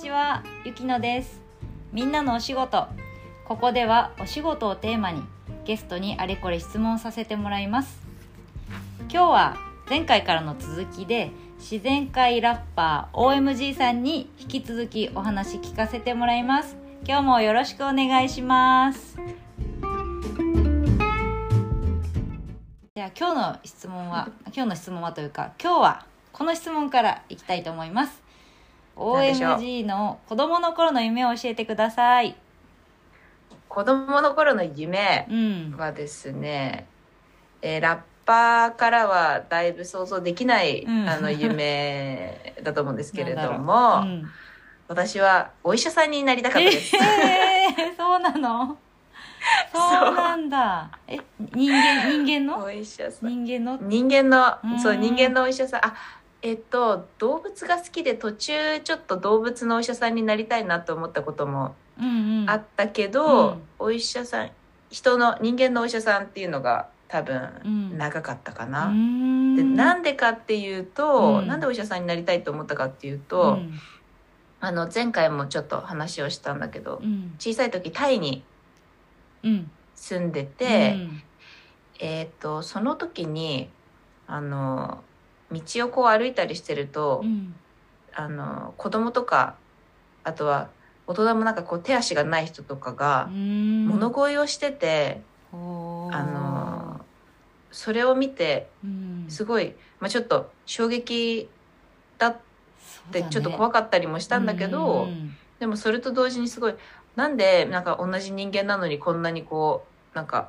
ちは、ゆきのです。みんなのお仕事。ここではお仕事をテーマにゲストにあれこれ質問させてもらいます。今日は前回からの続きで自然界ラッパー OMG さんに引き続きお話聞かせてもらいます。今日もよろしくお願いします。じゃあ今日の質問は今日の質問はというか今日はこの質問からいきたいと思います。OMG の子供の頃の夢を教えてください。子供の頃の夢うん。はですね、えーラッパーからはだいぶ想像できない、うんあの夢だと思うんですけれどなも、ううん私はお医者さんになりたかったです。えー、そうなの？そうなんだ。え、人間、人間の？お医者さん。人間の？人間のう、んそう、人間のお医者さん。あ、えっと、動物が好きで途中ちょっと動物のお医者さんになりたいなと思ったこともうんうん。あったけど、うんお医者さん、人の、人間のお医者さんっていうのが多分うん長かったかうな。ーんでなんでかっていうと、うんなんでお医者さんになりたいと思ったかっていううと、んあの前回もちょっと話をしたんだけど、うん。小さい時タイにうん。住んでて、うんえっ、とその時にあの道をこう歩いたりしてると、うん。あの子供とかあとは大人もなんかこう手足がない人とかがうん。物乞いをしてて、あのそれを見てうんすごい、まあ、ちょっと衝撃だってちょっと怖かったりもしたんだけど、うんでもそれと同時にすごいなんでなんか同じ人間なのにこんなにこうなんか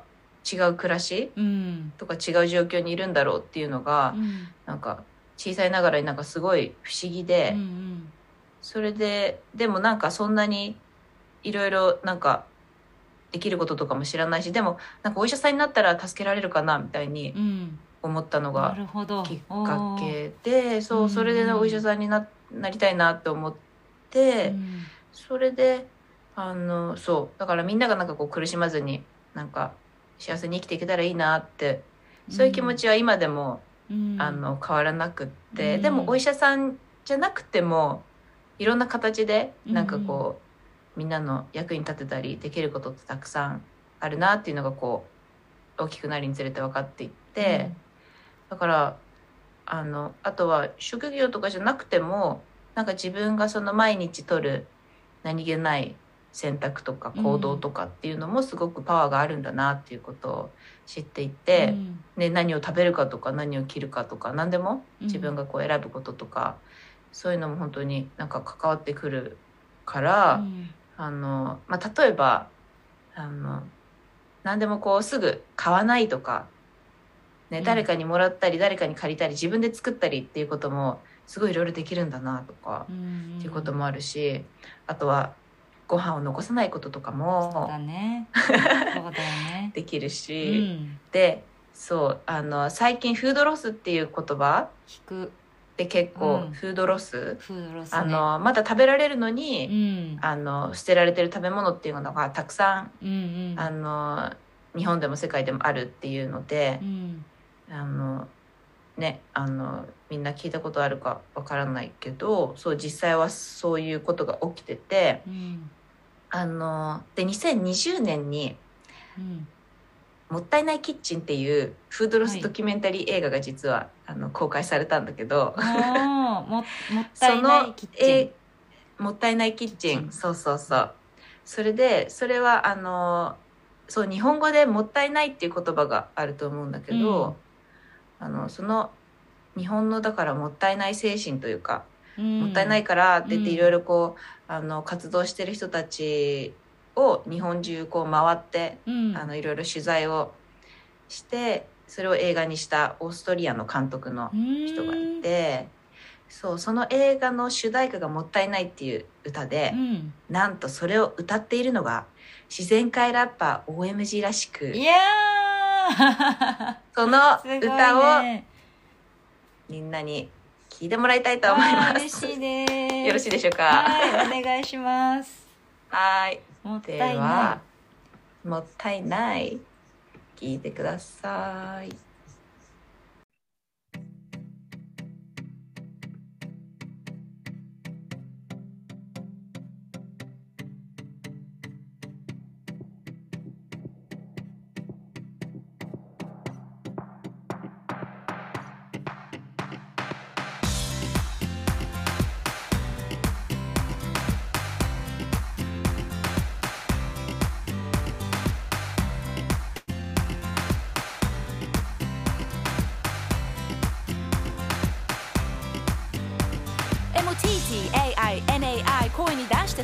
違う暮らしうん。とか違う状況にいるんだろうっていうのが、うん。なんか小さいながらになんかすごい不思議で、うんそれででもなんかそんなにいろいろなんかできることとかも知らないしでもなんかお医者さんになったら助けられるかなみたいにうん。思ったのなが。きっかけでそうそれでうんお医者さんにななりたいなって思っおて。ー。うんそれであのそうだからみんながなんかこう苦しまずになんか幸せに生きていけたらいいなって。そういう気持ちは今でも、うん。あの変わらなくって、うん。でもお医者さんじゃなくてもいろんな形でなんかこう、みんなの役に立てたりできることってたくさんあるなっていうのがこう大きくなるにつれて分かっていって、だからあのあとは職業とかじゃなくてもなんか自分がその毎日取る何気ない選択とか行動とかっていうのもすごくパワーがあるんだなっていうことを知っていて、うん。で何を食べるかとか何を着るかとか何でもうん自分がこう選ぶこととか、そういうのも本当になんか関わってくるから、うん。あのまあ、例えばあの何でもこうすぐ買わないとか、ねうん。誰かにもらったり誰かに借りたり自分で作ったりっていうこともすごいいろいろできるんだなとか、うん。っていうこともあるしあとはご飯を残さないこととかもだね。そうだよね。できるうし、ん。でそうあの最近フードロスっていう言葉聞くで結構うんフードロス、フードロスね。あのまだ食べられるのうに、ん。あの捨てられてる食べ物っていうのがたくさんうんうん。あの日本でも世界でもあるっていうのでう、ん。あのねあのみんな聞いたことあるかわからないけどそう実際はそういうことが起きててうん。あので2020年にうん。「もったいないキッチン」っていうフードロはいスドキュメンタリー映画が実は、あの公開されたんだけどももったそいないのキッチン。えもったいないキッチンキッチンそうそうそうそれでそれはあのそう日本語で「もったいない」っていう言葉があると思うんだけど、あのその日本のだからもったいない精神というか、うんもったいないからって言ってうんいろいろこうあの活動してる人たちを日本中こう回って、うん。あのいろいろ取材をしてそれを映画にしたオーストリアの監督の人がいて。そうその映画の主題歌が「もったいない」っていう歌でう、ん。なんとそれを歌っているのが自然界ラッパー OMG らしくいやーその歌をねみんなに聞いてもらいたいと思います。嬉しいです。よろしいでしょうか？はい、お願いします。はい。もったいでないは。、もったいない。聞いてください。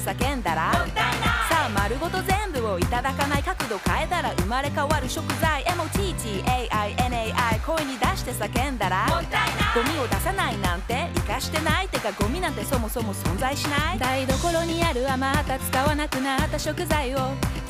叫んだらさあ丸ごと全部をいただかない角度変えたら生まれ変わる食材 MOTTAINAI 声に出して叫んだらゴミを出さないなんて生かしてないてかゴミなんてそもそも存在しない。台所にある余った使わなくなった食材を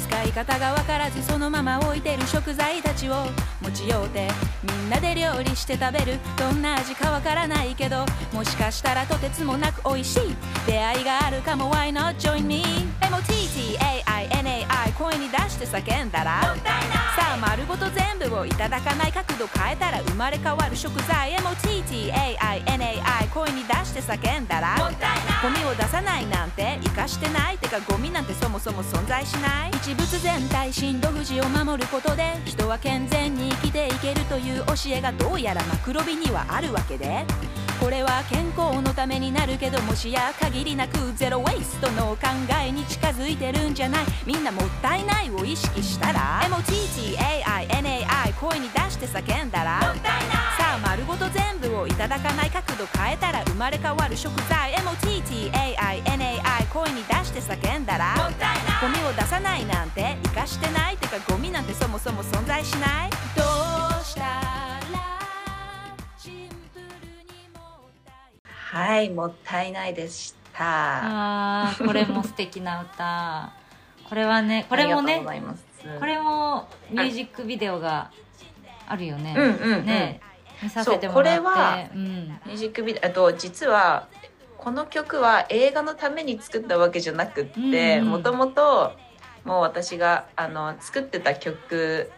使い方がわからずそのまま置いてる食材たちを持ち寄うてみんなで料理して食べる。どんな味かわからないけどもしかしたらとてつもなく美味しい。出会いがあるかも Why not join me MOTTAINAI 声に出して叫んだら。さあ丸をいただかない角度変えたら生まれ変わる食材 MOTTAINAI 声に出して叫んだらゴミを出さないなんて生かしてないてかゴミなんてそもそも存在しない。一物全体震度富士を守ることで人は健全に生きていけるという教えがどうやらマクロビにはあるわけでこれは健康のためになるけどもしや限りなくゼロ・ウェイストの考えに近づいてるんじゃない。みんなもったいないを意識したら MOTTAINAI 声に出して叫んだらさあ丸ごと全部をいただかない角度変えたら生まれ変わる食材 MOTTAINAI 声に出して叫んだらゴミを出さないなんて生かしてないてかゴミなんてそもそも存在しない。どうしたらシンプルにもったいはいもったいないでした。あーこれも素敵な歌。これはねこれもねこれもミュージックビデオがあるよね、うんうんうん。ね。見させてもらって。そうこれはうん、ミュージックビデオあと実はこの曲は映画のために作ったわけじゃなくってもともともう私があの作ってた曲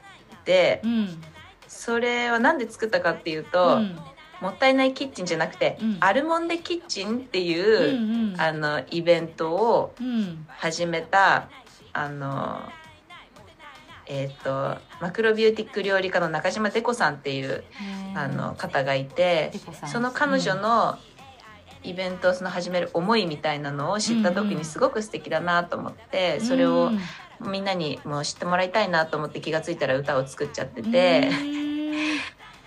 でうん。それはなんで作ったかっていうと、うん。もったいないキッチンじゃなくて、うん。アルモンデキッチンってういう、んうん。あのイベントをうん。始めたあのえっ、とマクロビューティック料理家の中島デコさんっていうあの方がいてその彼女のイベントをその始める思いみたいなのを知った時にすごく素敵だなと思って、うん。それをうんみんなにもう知ってもらいたいなと思って気が付いたら歌を作っちゃってて、うん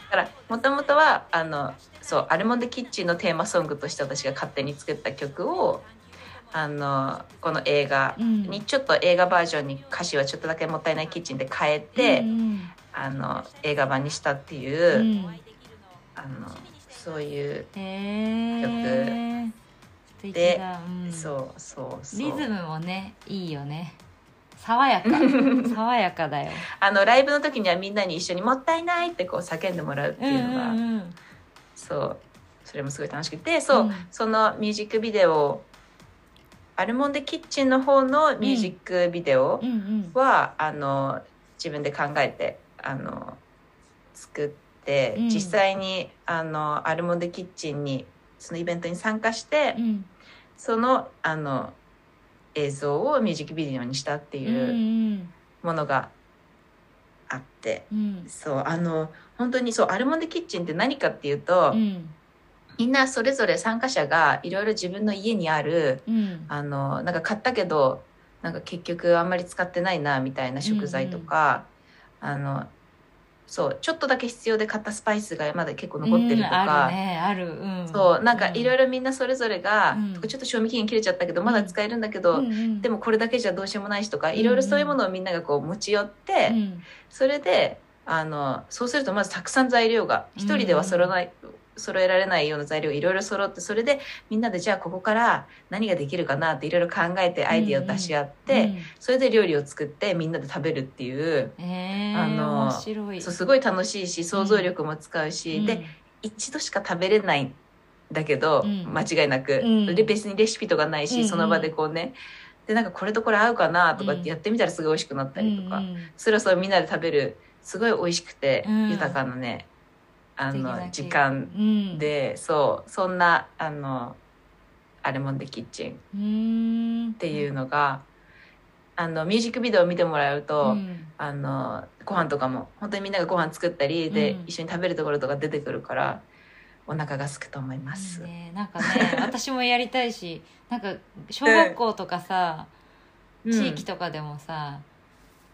だからもともとはあのそうアルモンデキッチンのテーマソングとして私が勝手に作った曲をあのこの映画うん。にちょっと映画バージョンに歌詞はちょっとだけもったいないキッチンで変えて、うんあの映画版にしたっていう、うん。あのそういう、へえ素敵でだ、うん。そうそうそう。リズムもねいいよね。爽やか。爽やかだよ。あのライブの時にはみんなに一緒に「もったいない!」ってこう叫んでもらうっていうのが、んんん。そう。それもすごい楽しくてそう、うん。そのミュージックビデオアルモンデキッチンの方のミュージックビデオうんうん。は、あの自分で考えてあの作って、うん。実際にあのアルモンデキッチンにそのイベントに参加して、うん。そのあの映像をミュージックビデオにしたってうんいうものがあって、うん。そうあの本当にそうアルモンデキッチンって何かっていうと、うんみんなそれぞれ参加者がいろいろ自分の家にあるうん。あのなんか買ったけどなんか結局あんまり使ってないなみたいな食材とか、あのそうちょっとだけ必要で買ったスパイスがまだ結構残ってるとうんか、あるねある。うん。そうなんかいろいろろみんなそれぞれが、うん。ちょっと賞味期限切れちゃったけどまだ使えるんだけど、でももこれだけじゃどうしようもないしとかうんいろいろそういうものをみんながこう持ち寄って、うん。それであのそうするとまずたくさん材料が一人では揃わない、揃えられないような材料がいろいろ揃ってそれでみんなでじゃあここから何ができるかなっていろいろ考えてアイディアを出し合って、それで料理を作ってみんなで食べるっていううんへーあの面白い。そうすごい楽しいし想像力も使うし、で一度しか食べれないんだけど、うん。間違いなく、うん。で別にレシピとかないし、うんうん。その場でこうね。でなんかこれとこれ合うかなとかってやってみたらすごい美味しくなったりとか、うんうん。それをそうみんなで食べるすごい美味しくてうん。豊かなね、あの時間うん。で、そうそんなあのアレモンデキッチンっうんていうのが、あのミュージックビデオを見てもらうと、うん。あのご飯とかも本当にみんながご飯作ったりで、うん。一緒に食べるところとか出てくるからお腹が空くと思います。いいね。なんかね 私もやりたいしなんか小学校とかさ、うん。地域とかでもさ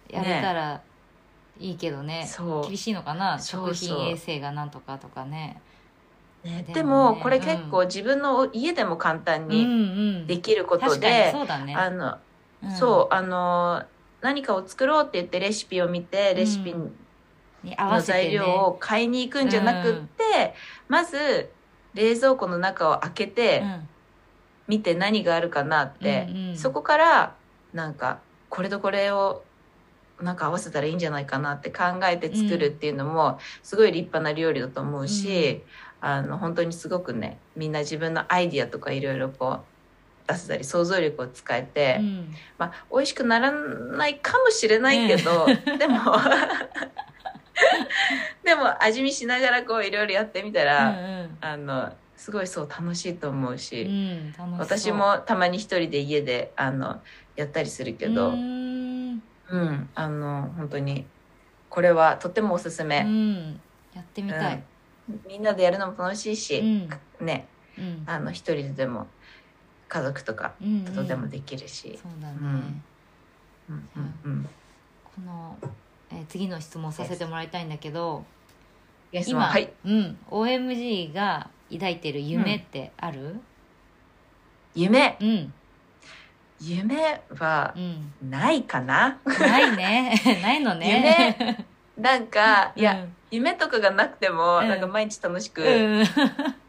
やれたらいいけどねそう。厳しいのかな？食品衛生がなんとかとかね。ねでもねこれ結構自分の家でも簡単うんにうん。できることで、そうだね。あのうん。そうあの何かを作ろうって言ってレシピを見てレシピの材料を買いに行くんじゃなくって、まず冷蔵庫の中を開けて見て何があるかなって、うんうん。そこからなんかこれとこれをなんか合わせたらいいんじゃないかなって考えて作るっていうのもすごい立派な料理だと思うし、あの本当にすごくねみんな自分のアイディアとかいろいろこう出せたり想像力を使えて、うん。うんまあ美味しくならないかもしれないけど、でも でも味見しながらこういろいろやってみたら、うんあのすごいそう楽しいと思うし、うんし私もたまに一人で家であのやったりするけうど、うん、あの本当に。これはとてもおすすうめ、んやってみたい、うん。みんなでやるのも楽しいし、うん。ね。うん。あの一人でも家族とかうんとでもできるし、そうだね、うん。うんうんうん。この、えー次の質問させてもらいたいんだけど今、ははい。うん、OMG が抱いてる夢ってある？夢？うん夢はうんないかな、ないね。ないのね。なんかいや、うん夢とかがなくても、うん。なんか毎日楽しくうん。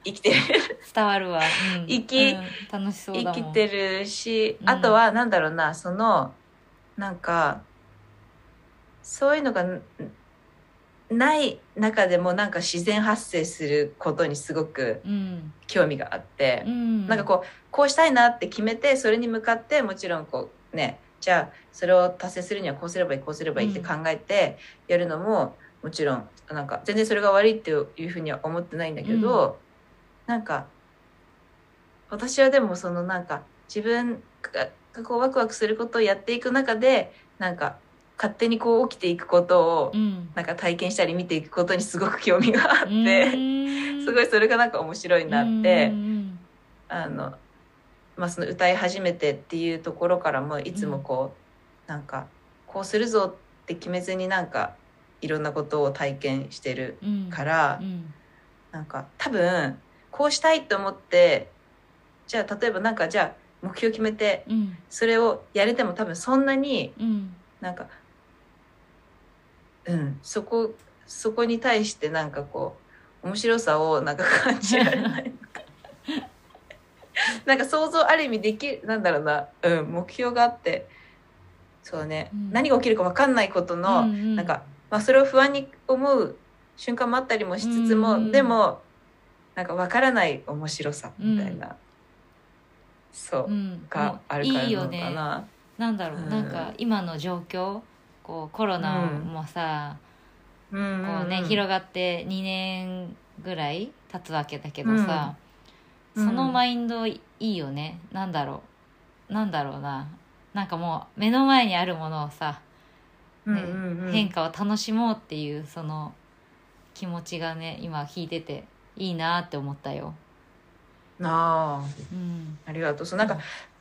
生きてる、伝わるわ、うん、生きうん。楽しそう生きてるし、うん。あとはなんだろうなそのなんかそういうのがんない中でもなんか自然発生することにすごくうん興味があって、うん。なんかこうこうしたいなって決めてそれに向かってもちろんこうねじゃあそれを達成するにはこうすればいいこうすればいいって考えてやるのももちろんなんか全然それが悪いっていうふうには思ってないんだけど、なんか私はでもそのなんか自分ががこうワクワクすることをやっていく中でなんか勝手にこう起きていくことをうん。なんか体験したり見ていくことにすごく興味があって、すごいいそれがなんか面白いなって。うんあの、まあ、その歌い始めてっていうところからもいつもこう、なんかこうするぞって決めずになんかいろんなことを体験してるうんから、うん。なんか多分こうしたいと思ってじゃあ例えばなんかじゃあ目標決めてうん。それをやれても多分そんなにうん。なんかうん。そこそこに対してなんかこう面白さをなんか感じられない。なんか想像ある意味できるなんだろうな、うん、目標があって。そうね、うん。何が起きるか分かんないことの、うんうん。なんか、まあ、それを不安に思う瞬間もあったりもしつつも、うんうんでもなんか分からない面白さみたいな、そう。う、ん。があるからいいよな。のかね。な。なんだろう、うん。なんか今の状況こうコロナもさ、うん。こうね、ん広がって2年ぐらい経つわけだけどさ、うん。そのマインドいいよね。なんだろう。なんだろうな。なんかもう目の前にあるものをさ、ねうんうんうん。変化を楽しもうっていうその気持ちがね今聞いてていいなって思ったよ。ああ。うん。ありがとう。そうなんか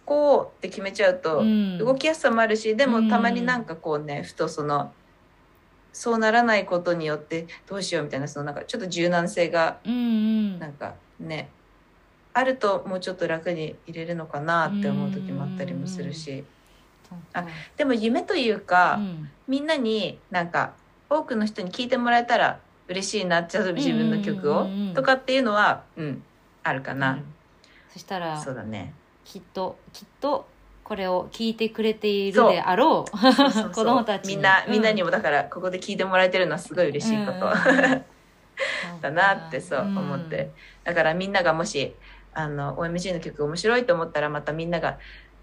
こうって決めちゃうと、うん。動きやすさもあるしでうん。もたまになんかこうねふとそのそうならないことによってどうしようみたいなそのなんかちょっと柔軟性がなんかねあるともうちょっと楽に入れるのかなって思う時もあったりもするし。あでも夢というか、うん。みんなになんか多くの人に聞いてもらえたら嬉しいな例えば自分の曲をとかっていうのはうんあるかな、うん。そしたらそうだねきっときっとこれを聞いてくれているであろう。子供たちに。みんなみんなにももだからここで聞いてもらえてるのはすごい嬉しいこと、だなってそう思って、だからみんながもしあの OMG の曲面白いと思ったらまたみんなが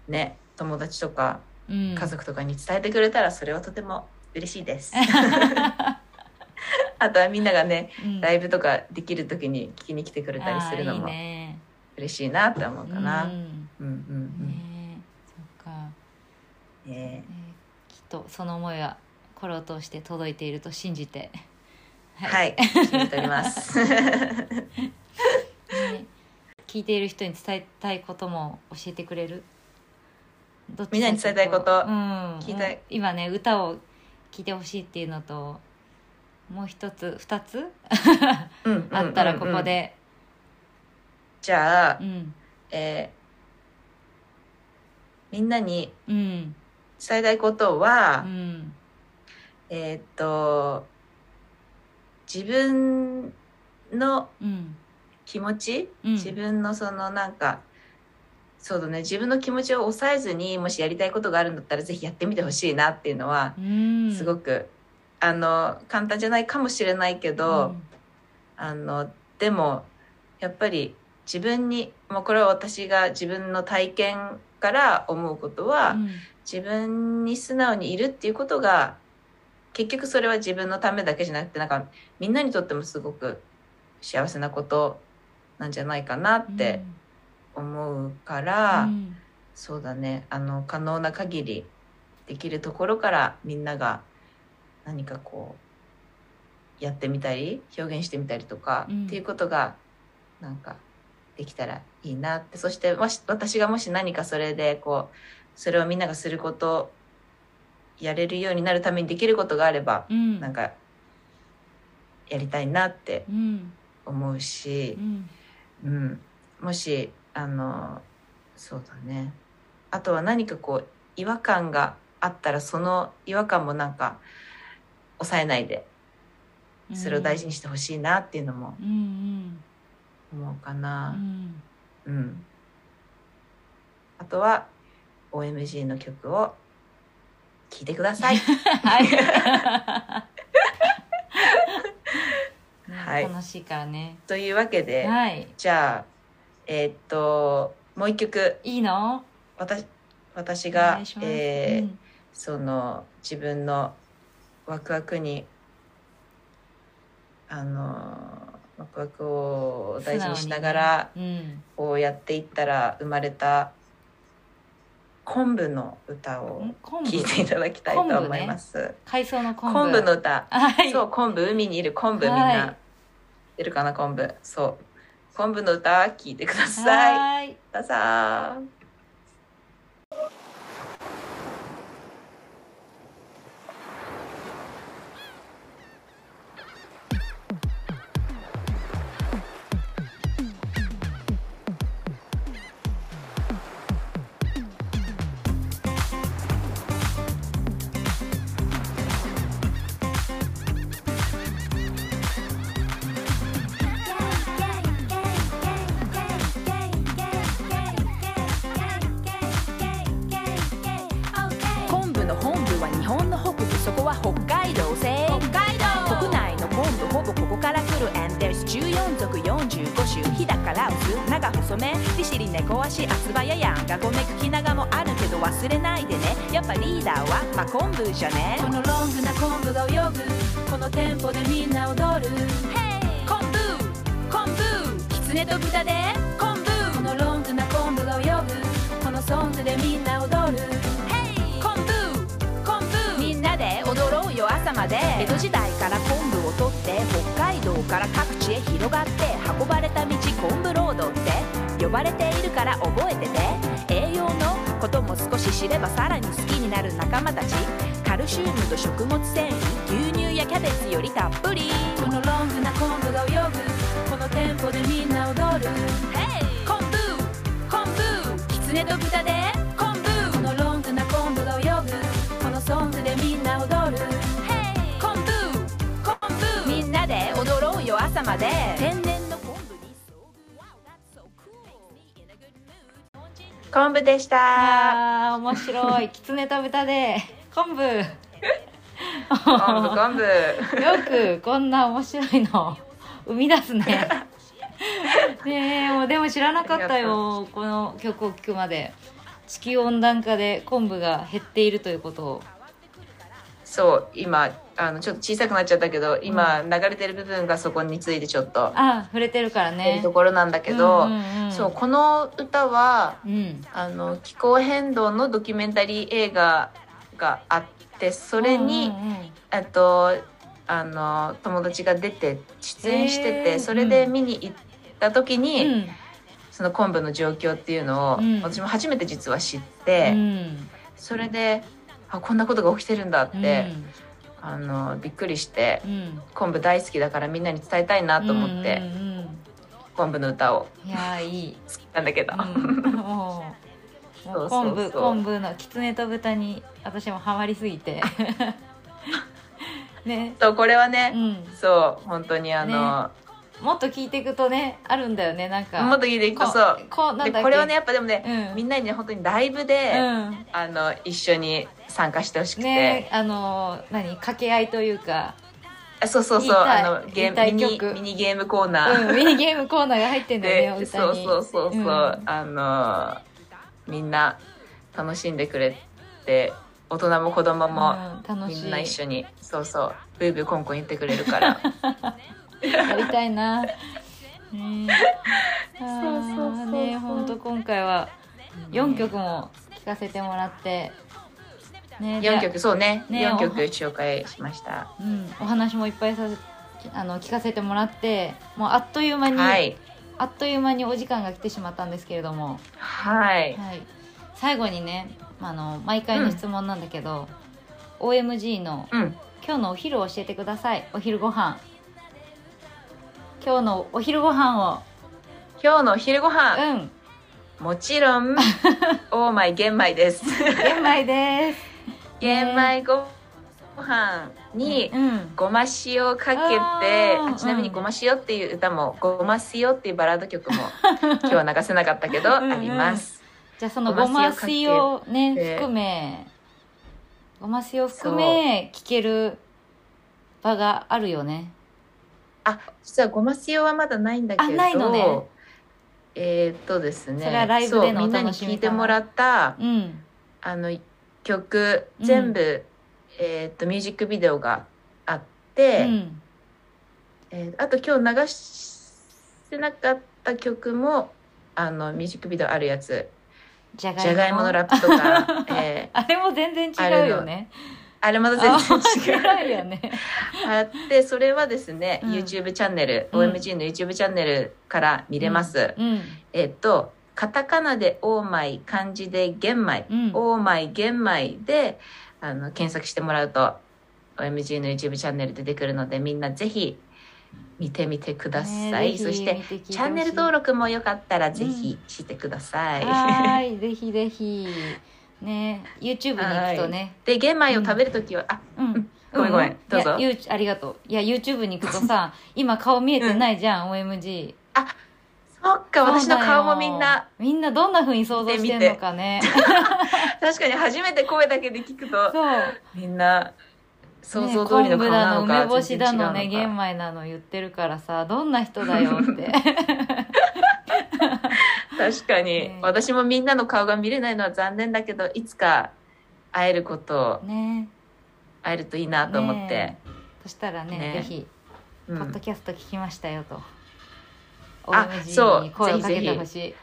ね友達とかうん、家族とかに伝えてくれたらそれはとても嬉しいです。あとはみんながねうん。ライブとかできる時に聞きに来てくれたりするのもね。嬉しいなって思うかな。ううんんうん。ねそっか、うん。ねえーきっとその思いはこれを通して届いていると信じて。はい、信じております。ね聞いている人に伝えたいことも教えてくれる？どっちみんなに伝えたいこと。うん、聞いたい。今ね歌を聴いてほしいっていうのともう一つ二つ？うん。あったらここ。で。じゃあ、うん。えーみんなにうん。伝えたいことは、うん。えーっと自分のうん気持ち、うん。自分のそのなんかそうだね自分の気持ちを抑えずにもしやりたいことがあるんだったらぜひやってみてほしいなっていうのはうん。すごく、あの簡単じゃないかもしれないけど、あのでもやっぱり自分にもうこれは私が自分の体験から思うことは、うん。自分に素直にいるっていうことが結局それは自分のためだけじゃなくてなんかみんなにとってもすごく幸せなことなんじゃないかなって思うから、うん。そうだね。あの可能な限りできるところからみんなが何かこうやってみたり表現してみたりとか、うん。っていうことがなんかできたらいいなって。そしてもし私がもし何かそれでこうそれをみんながすることやれるようになるためにできることがあれば、うん。なんかやりたいなってうん。思うしう、ん。うん、もしあのそうだね。あとは何かこう違和感があったらその違和感もなんか抑えないでそれを大事にしてほしいなっていうのもうん思うかうんうな。ん。うん、あとは OMG の曲を聴いてください。はい。はい。楽しいからね。というわけで、はい。じゃあえーっともう一曲。いいの？私私おがえーうん。その自分のワクワクにあのワクワクを大事にしながらこうやっていったら生まれた昆布の歌をうん昆布？聴いていただきたいと思います。海藻の昆布。昆布の歌、はい。そう昆布海にいる昆布みんはい。な出るかな昆布？そう。昆布の歌聞いてください。はい。どうぞ族45種日高ラウス長細め利尻猫足厚葉ややんがごめくき長もあるけど忘れないでね。やっぱリーダーはまあ昆布じゃね。このロングな昆布が泳ぐこのテンポでみんな踊る。昆布昆布。狐と豚で昆布。このロングな昆布が泳ぐ。このソングでみんな踊る。昆布。昆布。みんなで踊ろうよ朝まで。江戸時代から昆布を取って北海道から各地へ広がって運ばれた道昆布ロードって呼ばれているから覚えてて。栄養のことも少し知ればさらに好きになる仲間たち。カルシウムと食物繊維牛乳やキャベツよりたっぷり。このロングな昆布が泳ぐ。このテンポでみんな踊る。昆布!昆布!狐と豚で昆布!このロングな昆布が泳ぐ。このソングでみんな踊るで。天然の昆布に遭遇.昆布でした。面白い。狐と豚で。昆布。よ昆布昆布。くこんな面白いの。生み出すね。ねえもうでも知らなかったよ。この曲を聴くまで。地球温暖化で昆布が減っているということをそう今あのちょっと小さくなっちゃったけど今流れてる部分がそこについてちょっとあ触れてるからいねるところなんだけど、うんうんうんそうこの歌はうん。あの気候変動のドキュメンタリー映画があってそれに、うんうんとあの友達が出て出演してて、それで見に行った時に、うん。その昆布の状況っていうのを、うん。私も初めて実は知って、うん。それであこんなことが起きてるんだって、うん。あのびっくりしてうん。昆布大好きだからみんなに伝えたいなと思って、うんうんうん。昆布の歌をいやーいい、好きなんだけど、昆布昆布のきつねと豚に私もハマりすぎて。ね。そうこれはうね、ん。そう本当にあの、もっと聞いていくとねあるんだよねなんか。もっと聞いていくとこそう。こうなんだこれはねやっぱでもね、うん。みんなにね本当にライブで、うん。あの一緒に参加してほしくて、ねあの何？掛け合いというか、あそうそうそう。あのゲミニ曲。ミニゲームコーナー、うん、ミニゲームコーナーが入ってんだよねそうそうそうそう、ん。あのみんな楽しんでくれて大人も子供も、みんな一緒にそうそうブーブーコンコン言ってくれるから やりたいな。ね。あそうそうそうそう。ーね本当今回は4曲も聴かせてもらって、ね、で4曲そうね。ね4曲紹介しました。うん、お話もいっぱいさせあの聞かせてもらってもうあっという間に、はい。あっという間にお時間が来てしまったんですけれども、はい。はい、最後にねあの毎回の質問なんだけど、OMG のうん。今日のお昼を教えてください。お昼ご飯今日のお昼ご飯を。今日のお昼ご飯、うん。もちろん。オーマイ玄米です。玄米です。玄米ご飯にうん。ごま塩かけてあー。あちなみに「ごま塩」っていう歌も「ごま塩」っていうバラード曲も 今日は流せなかったけどうんうん。あります。じゃあそのごま塩をねて。含めごま塩含め聞ける場があるよねあ実はごま塩はまだないんだけど。ね。えーっとですね。それはライブでみんなに聞いてもらったうん。あの曲うん。全部、えーっとミュージックビデオがあっうて、ん。えーあと今日流してなかった曲もあのミュージックビデオあるやつ。じゃ「じゃがいものラップ」とか、えーあれも全然違うよねあれまだ全然違う。よね。あってそれはですね、うん。YouTube チャンネル、うん。OMG の YouTube チャンネルから見れます、うん。えっとカタカナで「オーマイ」漢字で「玄米」うん。オーマイ玄米であの検索してもらうと OMG の YouTube チャンネル出てくるのでみんなぜひ見てみてください、ねそしてチャンネル登録もよかったらぜひしてください、はーい。ぜひぜひね YouTube に行くとね。で玄米を食べるときは、あうん。ごめんごめん。うどうぞ。ありがとう。いや YouTube に行くとさ 今顔見えてないじゃん、OMG そっか私の顔もみんな。みんなどんな風に想像してんのかね。確かに初めて声だけで聞くとそう。みんな想像通りの顔ね昆布だのなのか、梅干しだのね玄米なの言ってるからさどんな人だよって確かに、ね。私もみんなの顔が見れないのは残念だけどいつか会えることをね。会えるといいなと思って、ね。そしたらねね。ぜひ、うん。ポッドキャスト聞きましたよと。あそう。に声をかけてほしい。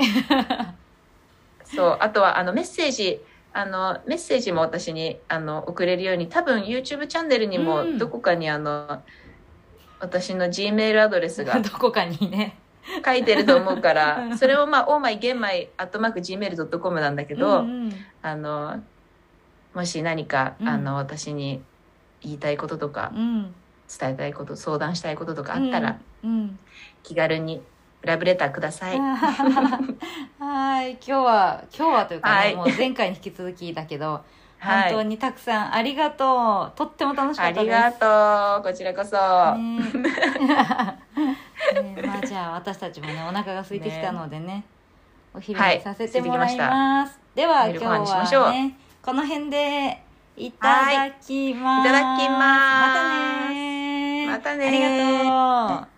そう。あとはあのメッセージ。あのメッセージも私にあの送れるように多分 YouTube チャンネルにもうん。どこかにあの、私の G メールアドレスが。どこかにね書いてると思うか うらん。それをまあ「オーマイ玄米」「アットマーク Gmail.com」なんだけど、うんうんあのもし何か、うん。あの私に言いたいこととかうん。伝えたいこと相談したいこととかあったら、うん。うん。気軽にラブレターください。はい。今日は今日はというかね、はい。もう前回に引き続きだけど、はい。本当にたくさんありがとう。とっても楽しかったです。ありがとう。こちらこそ。ねねまあじゃあ私たちもねお腹が空いてきたのでねお昼にさせてもらいます、では今日はねこの辺でいただきます、はい。いただきます。またねまたねありがとう